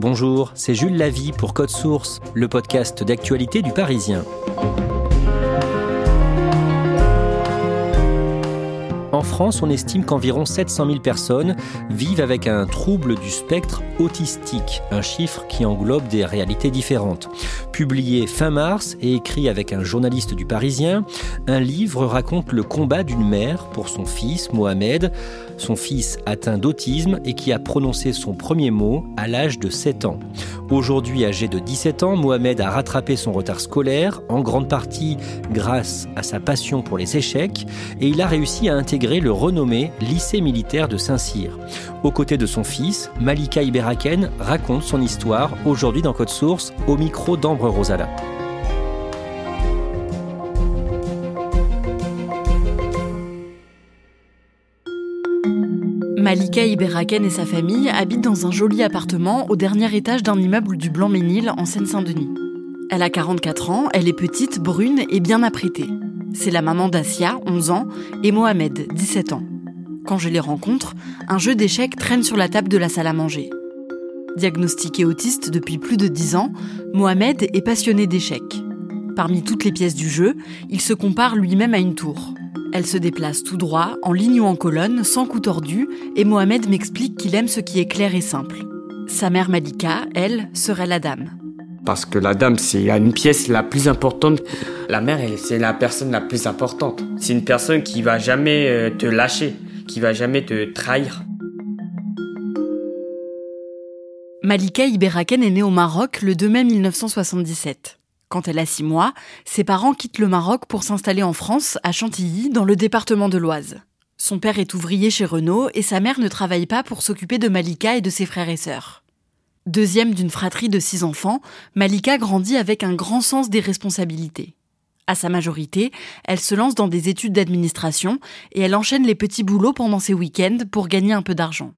Bonjour, c'est Jules Lavie pour Code Source, le podcast d'actualité du Parisien. En France, on estime qu'environ 700 000 personnes vivent avec un trouble du spectre autistique, un chiffre qui englobe des réalités différentes. Publié fin mars et écrit avec un journaliste du Parisien, un livre raconte le combat d'une mère pour son fils, Mohamed, son fils atteint d'autisme et qui a prononcé son premier mot à l'âge de 7 ans. Aujourd'hui âgé de 17 ans, Mohamed a rattrapé son retard scolaire, en grande partie grâce à sa passion pour les échecs, et il a réussi à intégrer le renommé lycée militaire de Saint-Cyr. Aux côtés de son fils, Malika Iberaken raconte son histoire aujourd'hui dans Code Source au micro d'Ambre Rosala. Malika Iberaken et sa famille habitent dans un joli appartement au dernier étage d'un immeuble du Blanc-Ménil en Seine-Saint-Denis. Elle a 44 ans, elle est petite, brune et bien apprêtée. C'est la maman d'Asia, 11 ans, et Mohamed, 17 ans. Quand je les rencontre, un jeu d'échecs traîne sur la table de la salle à manger. Diagnostiqué autiste depuis plus de 10 ans, Mohamed est passionné d'échecs. Parmi toutes les pièces du jeu, il se compare lui-même à une tour. Elle se déplace tout droit, en ligne ou en colonne, sans coup tordu, et Mohamed m'explique qu'il aime ce qui est clair et simple. Sa mère Malika, elle, serait la dame. Parce que la dame, c'est une pièce la plus importante. La mère, c'est la personne la plus importante. C'est une personne qui va jamais euh, te lâcher, qui va jamais te trahir. Malika Iberaken est née au Maroc le 2 mai 1977. Quand elle a six mois, ses parents quittent le Maroc pour s'installer en France, à Chantilly, dans le département de l'Oise. Son père est ouvrier chez Renault et sa mère ne travaille pas pour s'occuper de Malika et de ses frères et sœurs. Deuxième d'une fratrie de six enfants, Malika grandit avec un grand sens des responsabilités. À sa majorité, elle se lance dans des études d'administration et elle enchaîne les petits boulots pendant ses week-ends pour gagner un peu d'argent.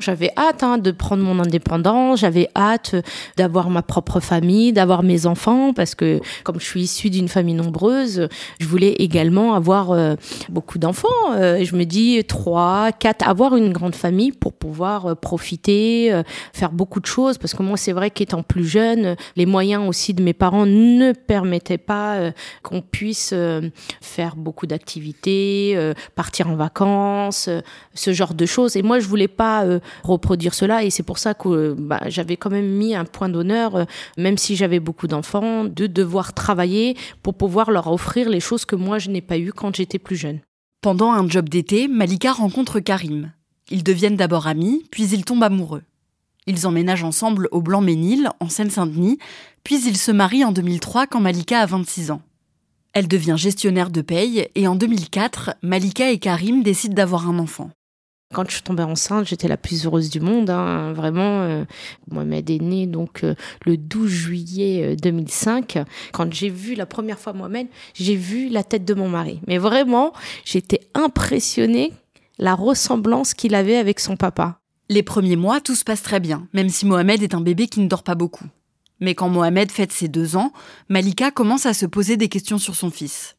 J'avais hâte hein, de prendre mon indépendance, j'avais hâte d'avoir ma propre famille, d'avoir mes enfants, parce que comme je suis issue d'une famille nombreuse, je voulais également avoir euh, beaucoup d'enfants. Euh, je me dis trois, quatre, avoir une grande famille pour pouvoir euh, profiter, faire beaucoup de choses, parce que moi c'est vrai qu'étant plus jeune, les moyens aussi de mes parents ne permettaient pas qu'on puisse faire beaucoup d'activités, partir en vacances, ce genre de choses. Et moi je voulais pas reproduire cela. Et c'est pour ça que bah, j'avais quand même mis un point d'honneur, euh, même si j'avais beaucoup d'enfants, de devoir travailler pour pouvoir leur offrir les choses que moi je n'ai pas eues quand j'étais plus jeune. Pendant un job d'été, Malika rencontre Karim. Ils deviennent d'abord amis, puis ils tombent amoureux. Ils emménagent ensemble au Blanc-Ménil, en Seine-Saint-Denis, puis ils se marient en 2003 quand Malika a 26 ans. Elle devient gestionnaire de paye et en 2004, Malika et Karim décident d'avoir un enfant. Quand je suis tombée enceinte, j'étais la plus heureuse du monde. Hein. Vraiment, euh, Mohamed est né donc euh, le 12 juillet 2005. Euh, Quand j'ai vu la première fois Mohamed, j'ai vu la tête de mon mari. Mais vraiment, j'étais impressionnée la ressemblance qu'il avait avec son papa. Les premiers mois, tout se passe très bien, même si Mohamed est un bébé qui ne dort pas beaucoup. Mais quand Mohamed fête ses deux ans, Malika commence à se poser des questions sur son fils.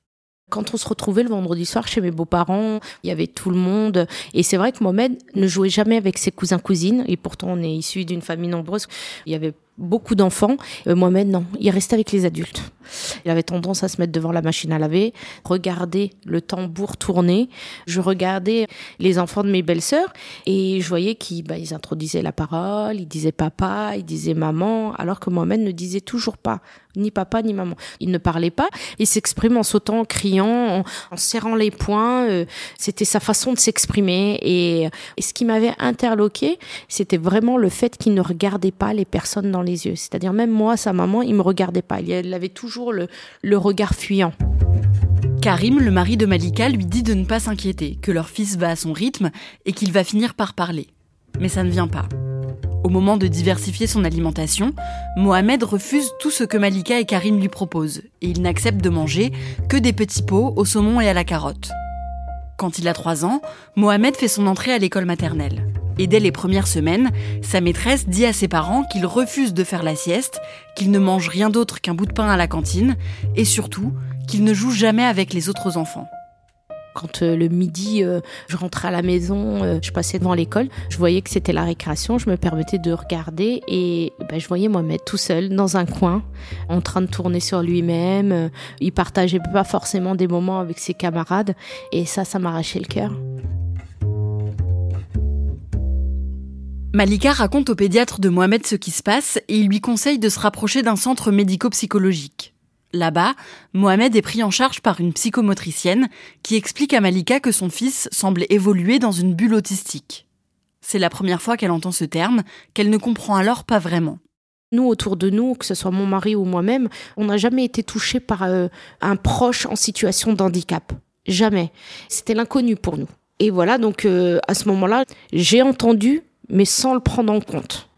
Quand on se retrouvait le vendredi soir chez mes beaux-parents, il y avait tout le monde. Et c'est vrai que Mohamed ne jouait jamais avec ses cousins-cousines. Et pourtant, on est issu d'une famille nombreuse. Il y avait beaucoup d'enfants. Euh, Mohamed, non, il restait avec les adultes. Il avait tendance à se mettre devant la machine à laver, regarder le tambour tourner. Je regardais les enfants de mes belles-sœurs et je voyais qu'ils bah, introduisaient la parole, ils disaient papa, ils disaient maman, alors que Mohamed ne disait toujours pas ni papa ni maman. Il ne parlait pas, il s'exprime en sautant, en criant, en, serrant les poings. Euh, c'était sa façon de s'exprimer. Et, ce qui m'avait interloqué, c'était vraiment le fait qu'il ne regardait pas les personnes dans les yeux. C'est-à-dire même moi, sa maman, il me regardait pas. Il avait toujours le, regard fuyant. Karim, le mari de Malika, lui dit de ne pas s'inquiéter, que leur fils va à son rythme et qu'il va finir par parler. Mais ça ne vient pas. Au moment de diversifier son alimentation, Mohamed refuse tout ce que Malika et Karim lui proposent, et il n'accepte de manger que des petits pots au saumon et à la carotte. Quand il a 3 ans, Mohamed fait son entrée à l'école maternelle. Et dès les premières semaines, sa maîtresse dit à ses parents qu'il refuse de faire la sieste, qu'il ne mange rien d'autre qu'un bout de pain à la cantine, et surtout qu'il ne joue jamais avec les autres enfants. Quand euh, le midi, euh, je rentrais à la maison, euh, je passais devant l'école, je voyais que c'était la récréation, je me permettais de regarder et ben, je voyais Mohamed tout seul dans un coin, en train de tourner sur lui-même. Il partageait pas forcément des moments avec ses camarades et ça, ça m'arrachait le cœur. Malika raconte au pédiatre de Mohamed ce qui se passe et il lui conseille de se rapprocher d'un centre médico-psychologique. Là-bas, Mohamed est pris en charge par une psychomotricienne qui explique à Malika que son fils semble évoluer dans une bulle autistique. C'est la première fois qu'elle entend ce terme, qu'elle ne comprend alors pas vraiment. Nous, autour de nous, que ce soit mon mari ou moi-même, on n'a jamais été touché par euh, un proche en situation de handicap. Jamais. C'était l'inconnu pour nous. Et voilà, donc euh, à ce moment-là, j'ai entendu, mais sans le prendre en compte.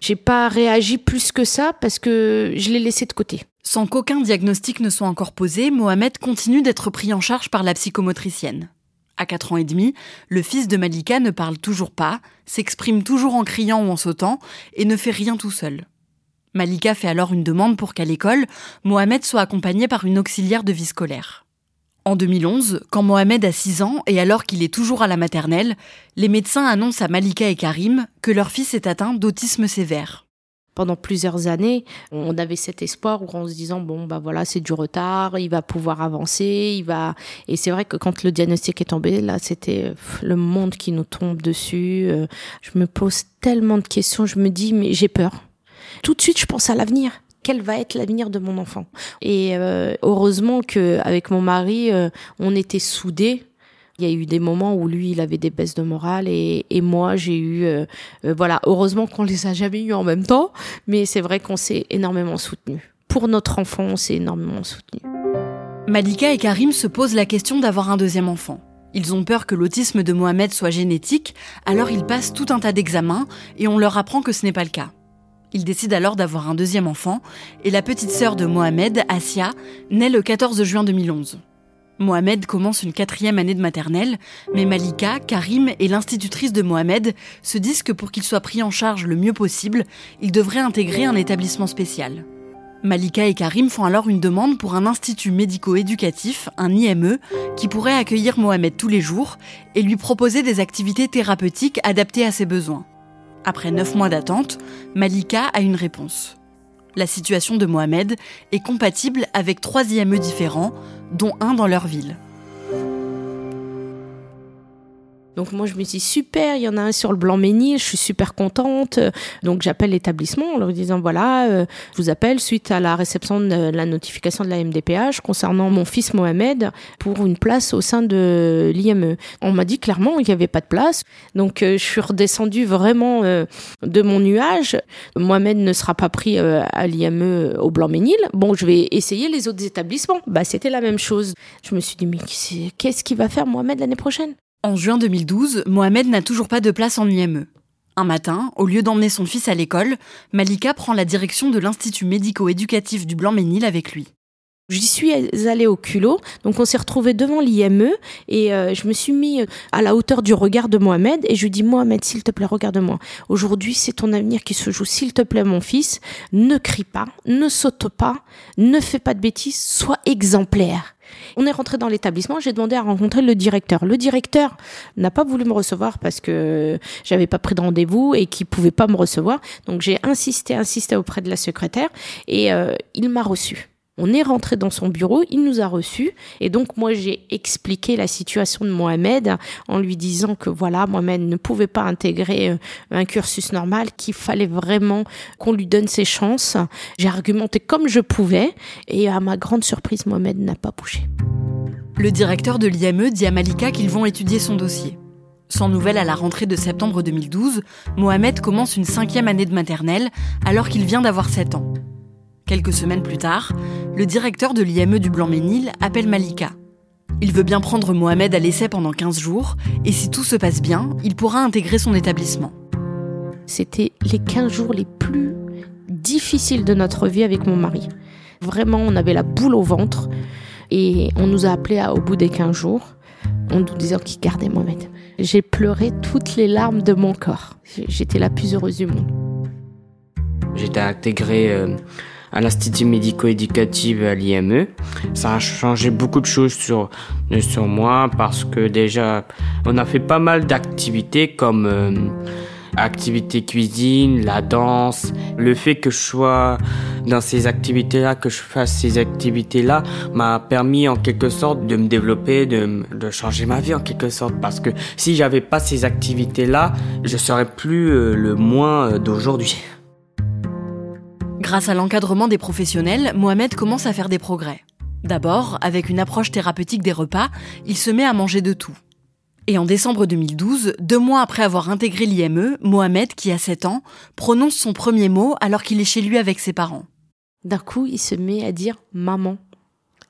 J'ai pas réagi plus que ça parce que je l'ai laissé de côté. Sans qu'aucun diagnostic ne soit encore posé, Mohamed continue d'être pris en charge par la psychomotricienne. À 4 ans et demi, le fils de Malika ne parle toujours pas, s'exprime toujours en criant ou en sautant et ne fait rien tout seul. Malika fait alors une demande pour qu'à l'école, Mohamed soit accompagné par une auxiliaire de vie scolaire. En 2011, quand Mohamed a 6 ans et alors qu'il est toujours à la maternelle, les médecins annoncent à Malika et Karim que leur fils est atteint d'autisme sévère pendant plusieurs années, on avait cet espoir où en se disant bon bah voilà c'est du retard, il va pouvoir avancer, il va et c'est vrai que quand le diagnostic est tombé là c'était le monde qui nous tombe dessus. Euh, je me pose tellement de questions, je me dis mais j'ai peur. Tout de suite je pense à l'avenir quel va être l'avenir de mon enfant. Et euh, heureusement que avec mon mari, euh, on était soudés il y a eu des moments où lui, il avait des baisses de morale et, moi, j'ai eu, euh, voilà, heureusement qu'on les a jamais eu en même temps, mais c'est vrai qu'on s'est énormément soutenu. Pour notre enfant, on s'est énormément soutenu. Malika et Karim se posent la question d'avoir un deuxième enfant. Ils ont peur que l'autisme de Mohamed soit génétique, alors ils passent tout un tas d'examens et on leur apprend que ce n'est pas le cas. Ils décident alors d'avoir un deuxième enfant et la petite sœur de Mohamed, Asia, naît le 14 juin 2011. Mohamed commence une quatrième année de maternelle, mais Malika, Karim et l'institutrice de Mohamed se disent que pour qu'il soit pris en charge le mieux possible, il devrait intégrer un établissement spécial. Malika et Karim font alors une demande pour un institut médico-éducatif, un IME, qui pourrait accueillir Mohamed tous les jours et lui proposer des activités thérapeutiques adaptées à ses besoins. Après neuf mois d'attente, Malika a une réponse la situation de Mohamed est compatible avec trois IME différents, dont un dans leur ville. Donc moi je me dis super, il y en a un sur le Blanc-Ménil, je suis super contente. Donc j'appelle l'établissement en leur disant voilà, euh, je vous appelle suite à la réception de la notification de la MDPH concernant mon fils Mohamed pour une place au sein de l'IME. On m'a dit clairement qu'il n'y avait pas de place. Donc euh, je suis redescendue vraiment euh, de mon nuage. Mohamed ne sera pas pris à l'IME au Blanc-Ménil. Bon, je vais essayer les autres établissements. Bah c'était la même chose. Je me suis dit mais qu'est-ce qu'il va faire Mohamed l'année prochaine? En juin 2012, Mohamed n'a toujours pas de place en IME. Un matin, au lieu d'emmener son fils à l'école, Malika prend la direction de l'Institut médico-éducatif du Blanc-Ménil avec lui. J'y suis allée au culot, donc on s'est retrouvé devant l'IME et euh, je me suis mis à la hauteur du regard de Mohamed et je lui dis Mohamed, s'il te plaît, regarde-moi. Aujourd'hui, c'est ton avenir qui se joue. S'il te plaît, mon fils, ne crie pas, ne saute pas, ne fais pas de bêtises, sois exemplaire. On est rentré dans l'établissement, j'ai demandé à rencontrer le directeur. Le directeur n'a pas voulu me recevoir parce que j'avais pas pris de rendez-vous et qu'il pouvait pas me recevoir. Donc j'ai insisté, insisté auprès de la secrétaire et euh, il m'a reçu. On est rentré dans son bureau, il nous a reçus et donc moi j'ai expliqué la situation de Mohamed en lui disant que voilà, Mohamed ne pouvait pas intégrer euh, un cursus normal, qu'il fallait vraiment qu'on lui donne ses chances. J'ai argumenté comme je pouvais et à ma grande surprise, Mohamed n'a pas bougé. Le directeur de l'IME dit à Malika qu'ils vont étudier son dossier. Sans nouvelles à la rentrée de septembre 2012, Mohamed commence une cinquième année de maternelle alors qu'il vient d'avoir 7 ans. Quelques semaines plus tard, le directeur de l'IME du Blanc-Ménil appelle Malika. Il veut bien prendre Mohamed à l'essai pendant 15 jours, et si tout se passe bien, il pourra intégrer son établissement. C'était les 15 jours les plus difficiles de notre vie avec mon mari. Vraiment, on avait la boule au ventre, et on nous a appelés au bout des 15 jours, en nous disant qu'il gardait Mohamed. J'ai pleuré toutes les larmes de mon corps. J'étais la plus heureuse du monde. J'étais intégrée euh, à l'Institut médico-éducatif à l'IME. Ça a changé beaucoup de choses sur, sur moi parce que déjà, on a fait pas mal d'activités comme euh, activités cuisine, la danse. Le fait que je sois dans ces activités-là, que je fasse ces activités-là, m'a permis en quelque sorte de me développer, de, de changer ma vie en quelque sorte. Parce que si j'avais pas ces activités-là, je serais plus euh, le moins d'aujourd'hui. Grâce à l'encadrement des professionnels, Mohamed commence à faire des progrès. D'abord, avec une approche thérapeutique des repas, il se met à manger de tout. Et en décembre 2012, deux mois après avoir intégré l'IME, Mohamed, qui a 7 ans, prononce son premier mot alors qu'il est chez lui avec ses parents. D'un coup, il se met à dire maman.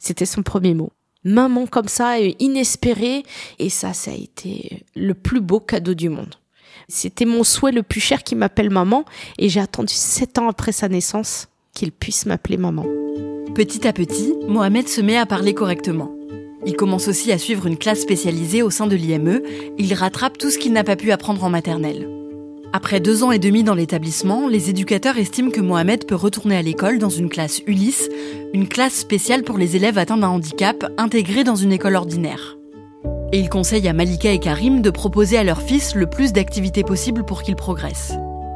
C'était son premier mot. Maman comme ça, inespéré. Et ça, ça a été le plus beau cadeau du monde. C'était mon souhait le plus cher qu'il m'appelle maman et j'ai attendu sept ans après sa naissance qu'il puisse m'appeler maman. Petit à petit, Mohamed se met à parler correctement. Il commence aussi à suivre une classe spécialisée au sein de l'IME. Il rattrape tout ce qu'il n'a pas pu apprendre en maternelle. Après deux ans et demi dans l'établissement, les éducateurs estiment que Mohamed peut retourner à l'école dans une classe Ulysse, une classe spéciale pour les élèves atteints d'un handicap intégrée dans une école ordinaire. Et il conseille à Malika et Karim de proposer à leur fils le plus d'activités possibles pour qu'il progresse.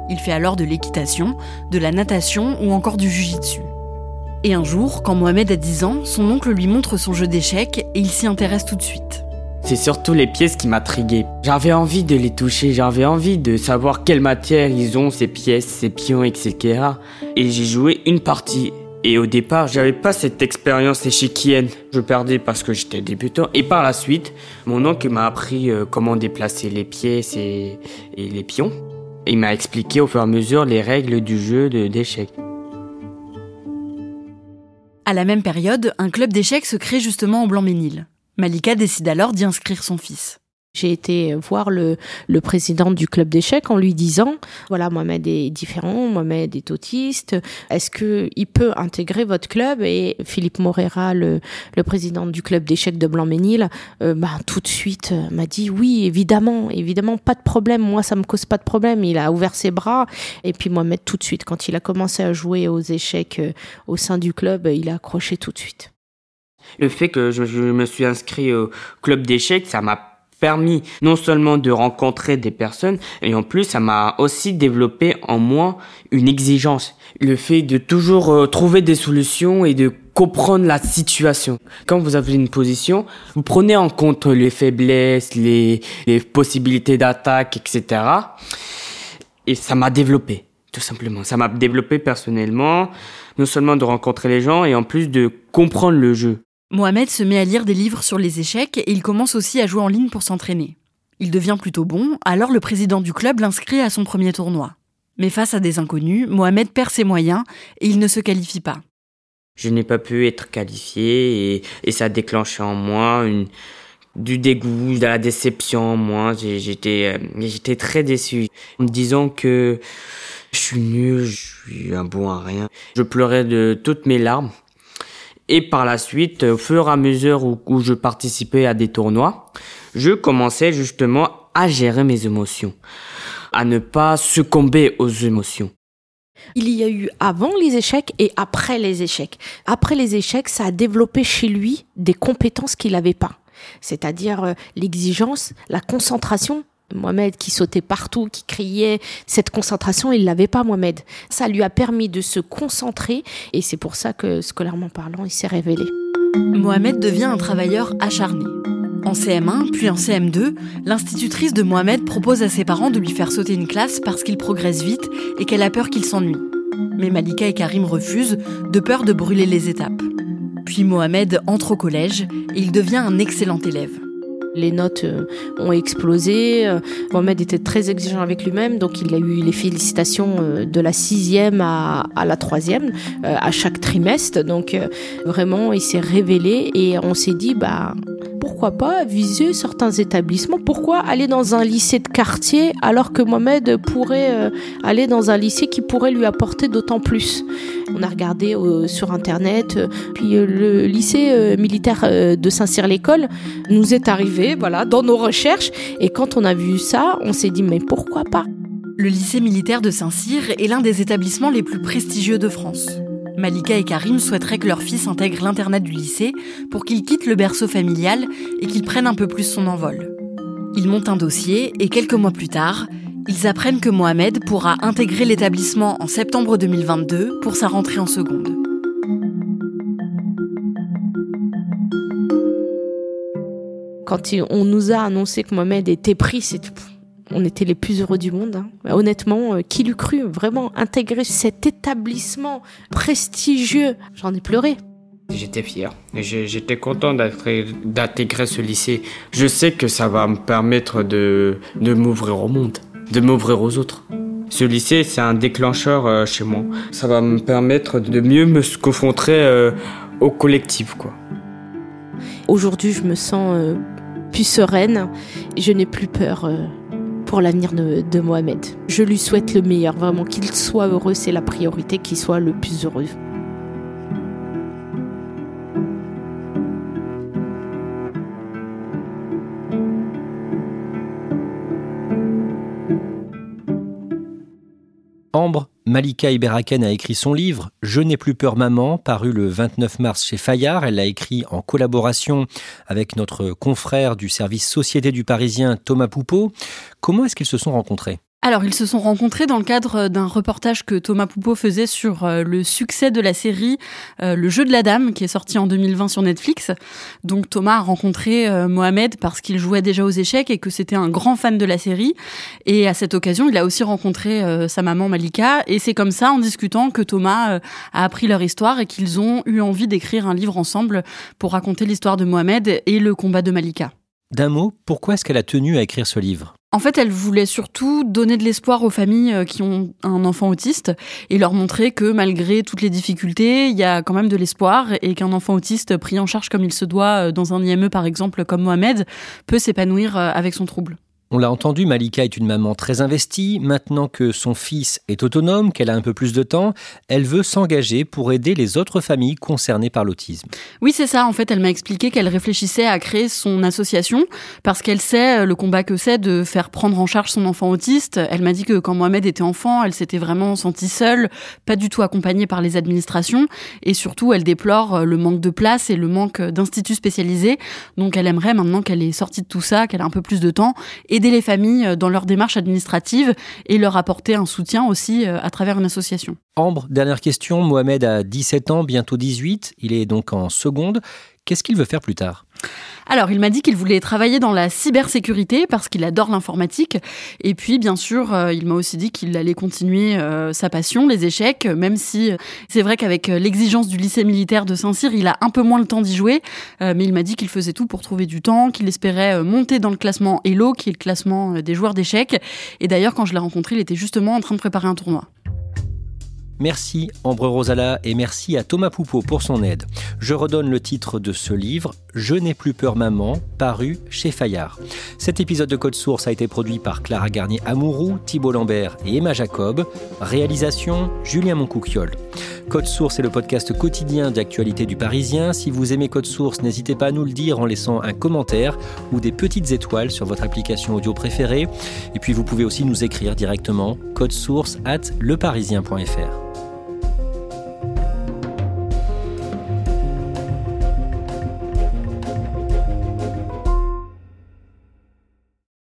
Il fait alors de l'équitation, de la natation ou encore du jujitsu. Et un jour, quand Mohamed a 10 ans, son oncle lui montre son jeu d'échecs et il s'y intéresse tout de suite. C'est surtout les pièces qui m'intriguaient. J'avais envie de les toucher, j'avais envie de savoir quelle matière ils ont, ces pièces, ces pions, etc. Et j'ai joué une partie et au départ, j'avais pas cette expérience échiquienne. Je perdais parce que j'étais débutant. Et par la suite, mon oncle m'a appris euh, comment déplacer les pièces et, les pions. il m'a expliqué au fur et à mesure les règles du jeu d'échecs. À la même période, un club d'échecs se crée justement au Blanc-Ménil. Malika décide alors d'y inscrire son fils. J'ai été voir le, président du club d'échecs en lui disant voilà Mohamed est différent, Mohamed est autiste, est-ce que il peut intégrer votre club? Et Philippe Morera, le, le président du club d'échecs de Blanc-Ménil, euh, bah, tout de suite euh, m'a dit oui évidemment, évidemment pas de problème, moi ça me cause pas de problème. Il a ouvert ses bras et puis Mohamed tout de suite quand il a commencé à jouer aux échecs euh, au sein du club, il a accroché tout de suite. Le fait que je, je me suis inscrit au club d'échecs, ça m'a permis non seulement de rencontrer des personnes, et en plus ça m'a aussi développé en moi une exigence. Le fait de toujours euh, trouver des solutions et de comprendre la situation. Quand vous avez une position, vous prenez en compte les faiblesses, les, les possibilités d'attaque, etc. Et ça m'a développé, tout simplement. Ça m'a développé personnellement, non seulement de rencontrer les gens, et en plus de comprendre le jeu. Mohamed se met à lire des livres sur les échecs et il commence aussi à jouer en ligne pour s'entraîner. Il devient plutôt bon, alors le président du club l'inscrit à son premier tournoi. Mais face à des inconnus, Mohamed perd ses moyens et il ne se qualifie pas. Je n'ai pas pu être qualifié et, ça a déclenché en moi du dégoût, de la déception. Moi, j'étais, euh, j'étais très déçu. En me disant que je suis nul, je suis un bon à rien. Je pleurais de toutes mes larmes. Et par la suite, au fur et à mesure où, je participais à des tournois, je commençais justement à gérer mes émotions, à ne pas succomber aux émotions. Il y a eu avant les échecs et après les échecs. Après les échecs, ça a développé chez lui des compétences qu'il n'avait pas. C'est-à-dire euh, l'exigence, la concentration, Mohamed qui sautait partout, qui criait, cette concentration, il l'avait pas, Mohamed. Ça lui a permis de se concentrer et c'est pour ça que, scolairement parlant, il s'est révélé. Mohamed devient un travailleur acharné. En CM1, puis en CM2, l'institutrice de Mohamed propose à ses parents de lui faire sauter une classe parce qu'il progresse vite et qu'elle a peur qu'il s'ennuie. Mais Malika et Karim refusent, de peur de brûler les étapes. Puis Mohamed entre au collège et il devient un excellent élève. Les notes euh, ont explosé. Euh, Mohamed était très exigeant avec lui-même, donc il a eu les félicitations euh, de la sixième à, à la troisième à chaque trimestre. Donc vraiment, il s'est révélé et on s'est dit, bah pourquoi pas viser certains établissements? Pourquoi aller dans un lycée de quartier alors que Mohamed pourrait aller dans un lycée qui pourrait lui apporter d'autant plus? On a regardé sur internet, puis le lycée militaire de Saint-Cyr-l'École nous est arrivé voilà, dans nos recherches. Et quand on a vu ça, on s'est dit, mais pourquoi pas? Le lycée militaire de Saint-Cyr est l'un des établissements les plus prestigieux de France. Malika et Karim souhaiteraient que leur fils intègre l'internat du lycée pour qu'il quitte le berceau familial et qu'il prenne un peu plus son envol. Ils montent un dossier et quelques mois plus tard, ils apprennent que Mohamed pourra intégrer l'établissement en septembre 2022 pour sa rentrée en seconde. Quand on nous a annoncé que Mohamed était pris, c'est on était les plus heureux du monde. Hein. Honnêtement, euh, qui l'eût cru Vraiment intégrer cet établissement prestigieux, j'en ai pleuré. J'étais fier. J'étais content d'intégrer ce lycée. Je sais que ça va me permettre de, de m'ouvrir au monde, de m'ouvrir aux autres. Ce lycée, c'est un déclencheur euh, chez moi. Ça va me permettre de mieux me confronter euh, au collectif, quoi. Aujourd'hui, je me sens plus sereine. Je n'ai plus peur pour l'avenir de, Mohamed. Je lui souhaite le meilleur, vraiment qu'il soit heureux, c'est la priorité, qu'il soit le plus heureux. Malika Iberaken a écrit son livre Je n'ai plus peur maman, paru le 29 mars chez Fayard. Elle l'a écrit en collaboration avec notre confrère du service Société du Parisien Thomas Poupeau. Comment est-ce qu'ils se sont rencontrés? Alors, ils se sont rencontrés dans le cadre d'un reportage que Thomas Poupeau faisait sur euh, le succès de la série euh, Le jeu de la dame, qui est sorti en 2020 sur Netflix. Donc, Thomas a rencontré euh, Mohamed parce qu'il jouait déjà aux échecs et que c'était un grand fan de la série. Et à cette occasion, il a aussi rencontré sa maman Malika. Et c'est comme ça, en discutant, que Thomas a appris leur histoire et qu'ils ont eu envie d'écrire un livre ensemble pour raconter l'histoire de Mohamed et le combat de Malika. D'un mot, pourquoi est-ce qu'elle a tenu à écrire ce livre? En fait, elle voulait surtout donner de l'espoir aux familles euh, qui ont un enfant autiste et leur montrer que malgré toutes les difficultés, il y a quand même de l'espoir et qu'un enfant autiste pris en charge comme il se doit euh, dans un IME par exemple comme Mohamed peut s'épanouir euh, avec son trouble. On l'a entendu, Malika est une maman très investie. Maintenant que son fils est autonome, qu'elle a un peu plus de temps, elle veut s'engager pour aider les autres familles concernées par l'autisme. Oui, c'est ça. En fait, elle m'a expliqué qu'elle réfléchissait à créer son association parce qu'elle sait euh, le combat que c'est de faire prendre en charge son enfant autiste. Elle m'a dit que quand Mohamed était enfant, elle s'était vraiment sentie seule, pas du tout accompagnée par les administrations et surtout, elle déplore euh, le manque de place et le manque d'instituts spécialisés. Donc, elle aimerait maintenant qu'elle est sortie de tout ça, qu'elle a un peu plus de temps et aider les familles euh, dans leur démarche administrative et leur apporter un soutien aussi euh, à travers une association. Ambre, dernière question. Mohamed a 17 ans, bientôt 18. Il est donc en seconde. Qu'est-ce qu'il veut faire plus tard? Alors, il m'a dit qu'il voulait travailler dans la cybersécurité parce qu'il adore l'informatique. Et puis, bien sûr, euh, il m'a aussi dit qu'il allait continuer euh, sa passion, les échecs, même si euh, c'est vrai qu'avec l'exigence du lycée militaire de Saint-Cyr, il a un peu moins le temps d'y jouer. mais il m'a dit qu'il faisait tout pour trouver du temps, qu'il espérait monter dans le classement Elo, qui est le classement des joueurs d'échecs. Et d'ailleurs, quand je l'ai rencontré, il était justement en train de préparer un tournoi. Merci Ambre Rosala et merci à Thomas Poupeau pour son aide. Je redonne le titre de ce livre, Je n'ai plus peur maman, paru chez Fayard. Cet épisode de Code Source a été produit par Clara Garnier Amourou, Thibault Lambert et Emma Jacob. Réalisation Julien Moncouquiol. Code Source est le podcast quotidien d'actualité du Parisien. Si vous aimez Code Source, n'hésitez pas à nous le dire en laissant un commentaire ou des petites étoiles sur votre application audio préférée. Et puis vous pouvez aussi nous écrire directement code source at leparisien.fr.